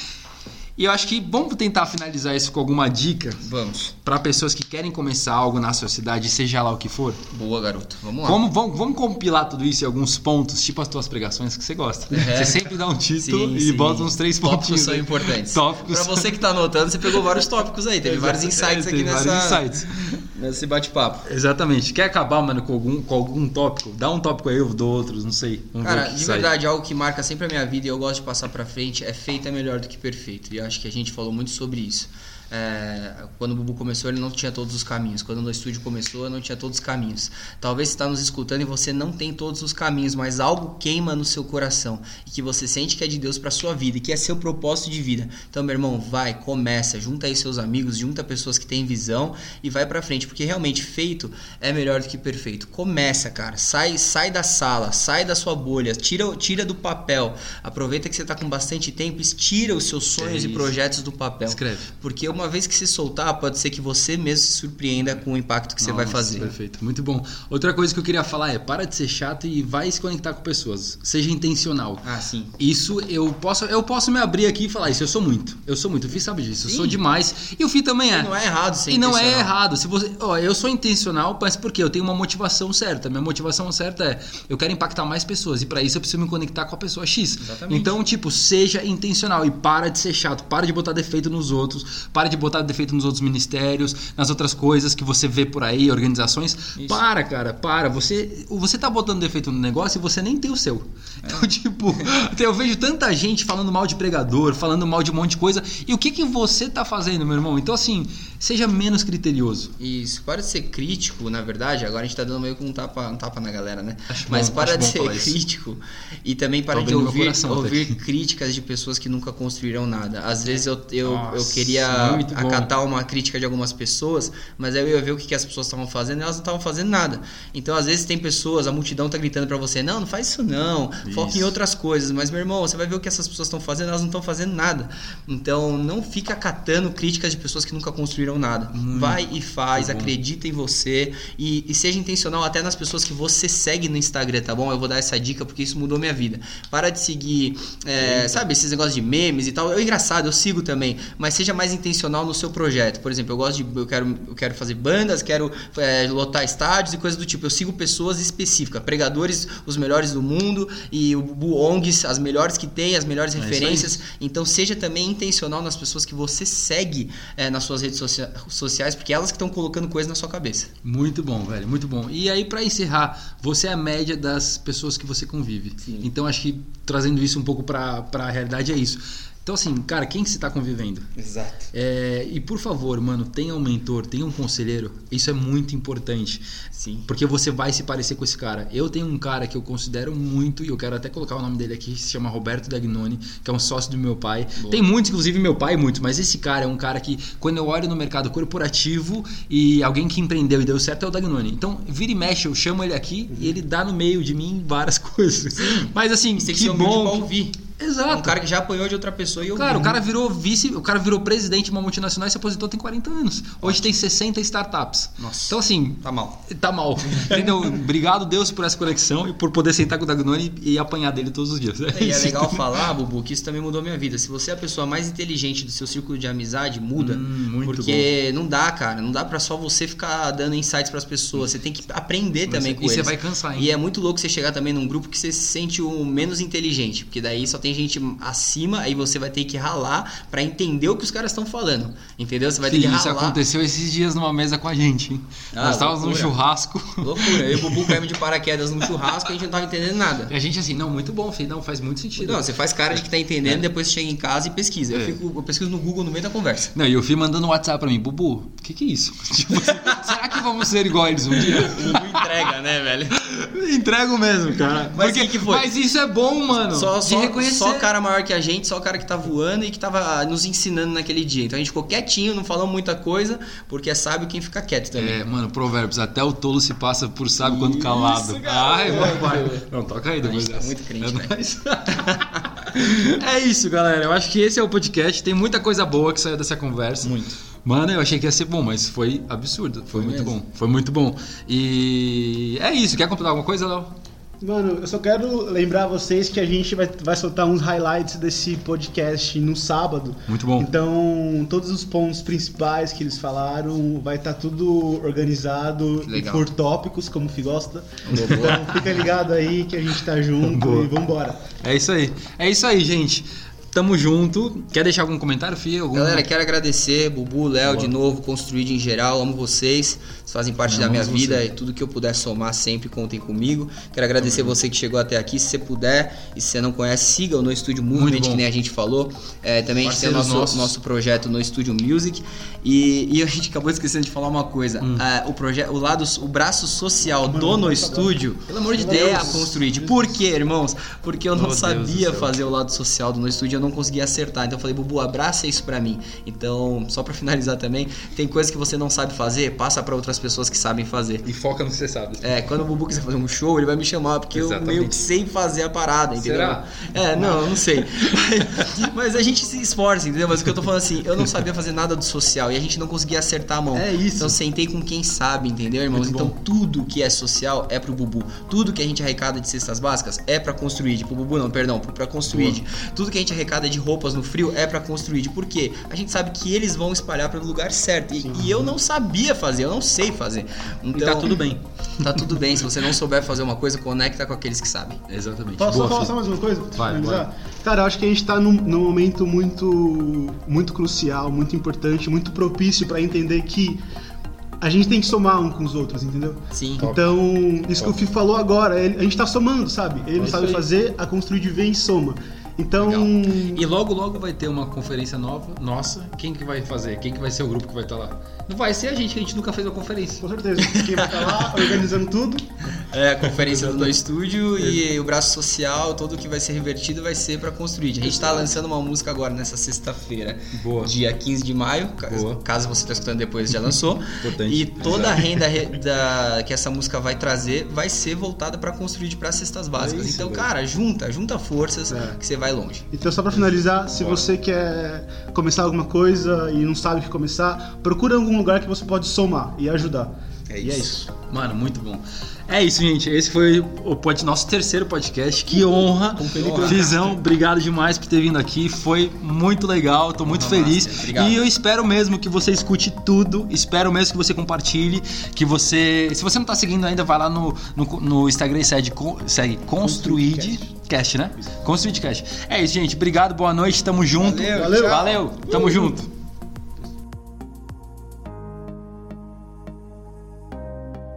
E eu acho que vamos tentar finalizar isso com alguma dica Vamos. pra pessoas que querem começar algo na sociedade, seja lá o que for. Boa, garoto. Vamos lá. Vamos, vamos, vamos compilar tudo isso em alguns pontos, tipo as tuas pregações que você gosta. É. Você sempre dá um título Sim, e sim. bota uns três Tópicos pontinhos. são importantes. Tópicos. Pra você que tá anotando, você pegou vários tópicos aí. Teve vários insights É, aqui nessa, vários insights. nesse bate-papo. Exatamente. Quer acabar, mano, com algum, com algum tópico? Dá um tópico aí, eu dou outros, não sei. Vamos Cara, de sai. verdade, algo que marca sempre a minha vida e eu gosto de passar pra frente é feito é melhor do que perfeito. E eu acho que a gente falou muito sobre isso. É, quando o Bubu começou, ele não tinha todos os caminhos. Quando o estúdio começou, eu não tinha todos os caminhos. Talvez você está nos escutando e você não tem todos os caminhos, mas algo queima no seu coração e que você sente que é de Deus para sua vida e que é seu propósito de vida. Então, meu irmão, vai, começa, junta aí seus amigos, junta pessoas que têm visão e vai pra frente, porque realmente feito é melhor do que perfeito. Começa, cara, sai, sai da sala, sai da sua bolha, tira, tira do papel. Aproveita que você tá com bastante tempo, estira os seus sonhos É e projetos do papel. Escreve. Porque uma vez que se soltar, pode ser que você mesmo se surpreenda com o impacto que você vai Nossa, fazer. Perfeito, muito bom. Outra coisa que eu queria falar é: para de ser chato e vai se conectar com pessoas. Seja intencional. Ah, sim. Isso eu posso, eu posso me abrir aqui e falar isso. Eu sou muito. Eu sou muito. O Fih sabe disso. Eu Sim. sou demais. E o Fih também é. E não é errado ser E não é errado. Se você, ó, eu sou intencional, mas por quê? Eu tenho uma motivação certa. Minha motivação certa é eu quero impactar mais pessoas e para isso eu preciso me conectar com a pessoa X. Exatamente. Então, tipo, seja intencional e para de ser chato, para de botar defeito nos outros, para de botar defeito nos outros ministérios, nas outras coisas que você vê por aí, organizações. Isso. Para, cara, para. Você, você tá botando defeito no negócio e você nem tem o seu. Então, tipo, eu vejo tanta gente falando mal de pregador, falando mal de um monte de coisa. E o que que você tá fazendo, meu irmão? Então, assim, seja menos criterioso. Isso, para de ser crítico, na verdade, agora a gente tá dando meio com um tapa, um tapa na galera, né? Acho Mas bom, para de ser falar isso. crítico e também para Tá de ouvir, coração ouvir críticas de pessoas que nunca construíram nada. Às vezes eu, eu, eu Nossa, queria muito bom. acatar uma crítica de algumas pessoas, mas aí eu ia ver o que, que as pessoas estavam fazendo e elas não estavam fazendo nada. Então, às vezes, tem pessoas, a multidão tá gritando para você: não, não faz isso não, foca em Isso. outras coisas. Mas, meu irmão, você vai ver o que essas pessoas estão fazendo, elas não estão fazendo nada. Então, não fica acatando críticas de pessoas que nunca construíram nada. Vai e faz, acredita em você e, e seja intencional até nas pessoas que você segue no Instagram, tá bom? Eu vou dar essa dica porque isso mudou minha vida. Para de seguir, é, sabe, esses negócios de memes e tal. É engraçado, eu sigo também, mas seja mais intencional no seu projeto. Por exemplo, eu gosto de, eu quero, eu quero fazer bandas, quero é, lotar estádios e coisas do tipo. Eu sigo pessoas específicas, pregadores, os melhores do mundo e o ONGs, as melhores que tem, as melhores É referências. Então seja também intencional nas pessoas que você segue é, nas suas redes socia- sociais, porque elas que estão colocando coisa na sua cabeça. Muito bom, velho, muito bom. E aí, pra encerrar, você é a média das pessoas que você convive. Sim. Então, acho que trazendo isso um pouco pra, pra realidade é isso. Então, assim, cara, quem que você tá convivendo? Exato. É, e por favor, mano, tenha um mentor, tenha um conselheiro. Isso é muito importante. Sim. Porque você vai se parecer com esse cara. Eu tenho um cara que eu considero muito, e eu quero até colocar o nome dele aqui, se chama Roberto Dagnoni, que é um sócio do meu pai. Boa. Tem muitos, inclusive meu pai, muitos, mas esse cara é um cara que, quando eu olho no mercado corporativo e alguém que empreendeu e deu certo é o Dagnoni. Então, vira e mexe, eu chamo ele aqui e ele dá no meio de mim várias coisas. Mas assim, que que bom. que- ouvir. Exato. Um cara que já apanhou de outra pessoa e eu Cara, o cara virou vice, o cara virou presidente de uma multinacional e se aposentou tem 40 anos. Hoje tem 60 startups. Nossa. Então, assim, Tá mal. tá mal. Entendeu? Obrigado, Deus, por essa conexão e por poder sentar com o Dagnoni e apanhar dele todos os dias. E é isso. legal falar, Bubu, que isso também mudou minha vida. Se você é a pessoa mais inteligente do seu círculo de amizade, muda. Hum, muito porque não dá, cara. Não dá pra só você ficar dando insights pras pessoas. Você tem que aprender também com e você eles. vai cansar, hein? E é muito louco você chegar também num grupo que você se sente o menos inteligente. Porque daí só tem gente acima, aí você vai ter que ralar pra entender o que os caras estão falando. Entendeu? Você vai ter Sim, que isso ralar. aconteceu esses dias numa mesa com a gente. Ah, Nós estávamos num churrasco. Loucura. Eu e o Bubu caímos de paraquedas num churrasco e a gente não tava entendendo nada. E a gente assim, não, muito bom, filho. Não, faz muito sentido. Não, você faz cara de que tá entendendo, É. depois você chega em casa e pesquisa. Eu, É. fico, eu pesquiso no Google no meio da conversa. Não, e eu fui mandando um WhatsApp pra mim, Bubu, o que, que é isso? Tipo será que vamos ser igual eles um dia? Bubu entrega, né, velho? Entrego mesmo, cara. Mas Porque- quem que foi? Mas isso é bom, mano. Só, de só, reconhecer. só cara maior que a gente, só o cara que tá voando e que tava nos ensinando naquele dia. Então a gente ficou quietinho, não falou muita coisa, porque é sábio quem fica quieto também. É, mano, provérbios, até o tolo se passa por sábio quando calado. Ai, garoto. vai. Não, toca aí depois A gente tá muito crente, é, nóis. é isso, galera. Eu acho que esse é o podcast. Tem muita coisa boa que saiu dessa conversa. Muito. Mano, eu achei que ia ser bom, mas foi absurdo. Foi, muito mesmo. bom. Foi muito bom. E é isso. Quer completar alguma coisa, Léo? Mano, eu só quero lembrar vocês que a gente vai, vai soltar uns highlights desse podcast no sábado. Muito bom. Então, todos os pontos principais que eles falaram, vai estar tudo organizado Que por tópicos, como o Fih gosta. Boa, boa. Então, fica ligado aí que a gente tá junto Boa. e vambora. É isso aí. É isso aí, gente. Tamo junto. Quer deixar algum comentário, Fih? Algum... Galera, quero agradecer, Bubu, Léo, de novo, Construído em geral, amo vocês, vocês fazem parte da minha vida você. e tudo que eu puder somar sempre contem comigo. Quero agradecer você que chegou até aqui, se você puder e se você não conhece, siga o No Estúdio Movement, que nem a gente falou. É, também a gente tem o Parceiros nosso, nosso projeto No Estúdio Music e, e a gente acabou esquecendo de falar uma coisa. Hum. Ah, o, projeto, o, lado, o braço social do No Estúdio Pelo amor de é a Deus. Construído. Por quê, irmãos? Porque eu não sabia fazer o lado social do No Estúdio, eu não conseguia acertar. Então eu falei, Bubu, abraça isso pra mim. Então, só pra finalizar também, tem coisas que você não sabe fazer, passa pra outras pessoas que sabem fazer. E foca no que você sabe. É, quando o Bubu quiser fazer um show, ele vai me chamar, porque eu Exatamente. meio que sei fazer a parada, entendeu? Será? É, não, eu não sei. Mas, mas a gente se esforça, entendeu? Mas o que eu tô falando assim, eu não sabia fazer nada do social e a gente não conseguia acertar a mão. É isso. Então sentei com quem sabe, entendeu, irmãos? Então tudo que é social é pro Bubu. Tudo que a gente arrecada de cestas básicas é pra construir. Pro Bubu não, perdão, pra construir. Tudo que a gente arrecada de roupas no frio é pra construir. Por quê? A gente sabe que eles vão espalhar pro lugar certo. E, e eu não sabia fazer, eu não sei fazer. Então, E tá tudo bem. Tá tudo bem. Se você não souber fazer uma coisa, conecta com aqueles que sabem. Exatamente. Posso Boa, só falar só mais uma coisa? pra Vai, finalizar? Cara, eu acho que a gente tá num, num momento muito, muito crucial, muito importante, muito propício pra entender que a gente tem que somar um com os outros, entendeu? Sim. Então, isso que o Fih falou agora, ele- a gente tá somando, sabe? Ele não isso sabe fazer, a construir de vez soma. Então, Legal. E logo, logo vai ter uma conferência nova, nossa. Quem que vai fazer? Quem que vai ser o grupo que vai estar lá? Não vai ser a gente, que a gente nunca fez uma conferência. com certeza, quem vai estar lá organizando tudo, É, a conferência do Estúdio e o braço social, tudo que vai ser revertido vai ser pra construir. A gente tá lançando uma música agora nessa sexta-feira, Boa. dia 15 de maio, Boa. caso você tá escutando depois, já lançou. Importante. E toda a renda re- da- que essa música vai trazer vai ser voltada pra construir para cestas básicas. É isso, então, cara, junta, junta forças É. que você vai longe. Então, só pra finalizar, se Bora. você quer começar alguma coisa e não sabe o que começar, procura algum lugar que você pode somar e ajudar. É E é isso. Mano, muito bom. É isso, gente. Esse foi o pod- nosso terceiro podcast. Que honra. Felipe. Fizão, obrigado demais por ter vindo aqui. Foi muito legal. Tô muito feliz. Obrigado. E eu espero mesmo que você escute tudo. Espero mesmo que você compartilhe. Que você. Se você não tá seguindo ainda, vai lá no, no, no Instagram e segue, segue Construid Cast, né? Construid Cast. É isso, gente. Obrigado, boa noite. Tamo junto. Valeu, Valeu. Valeu. Tamo junto.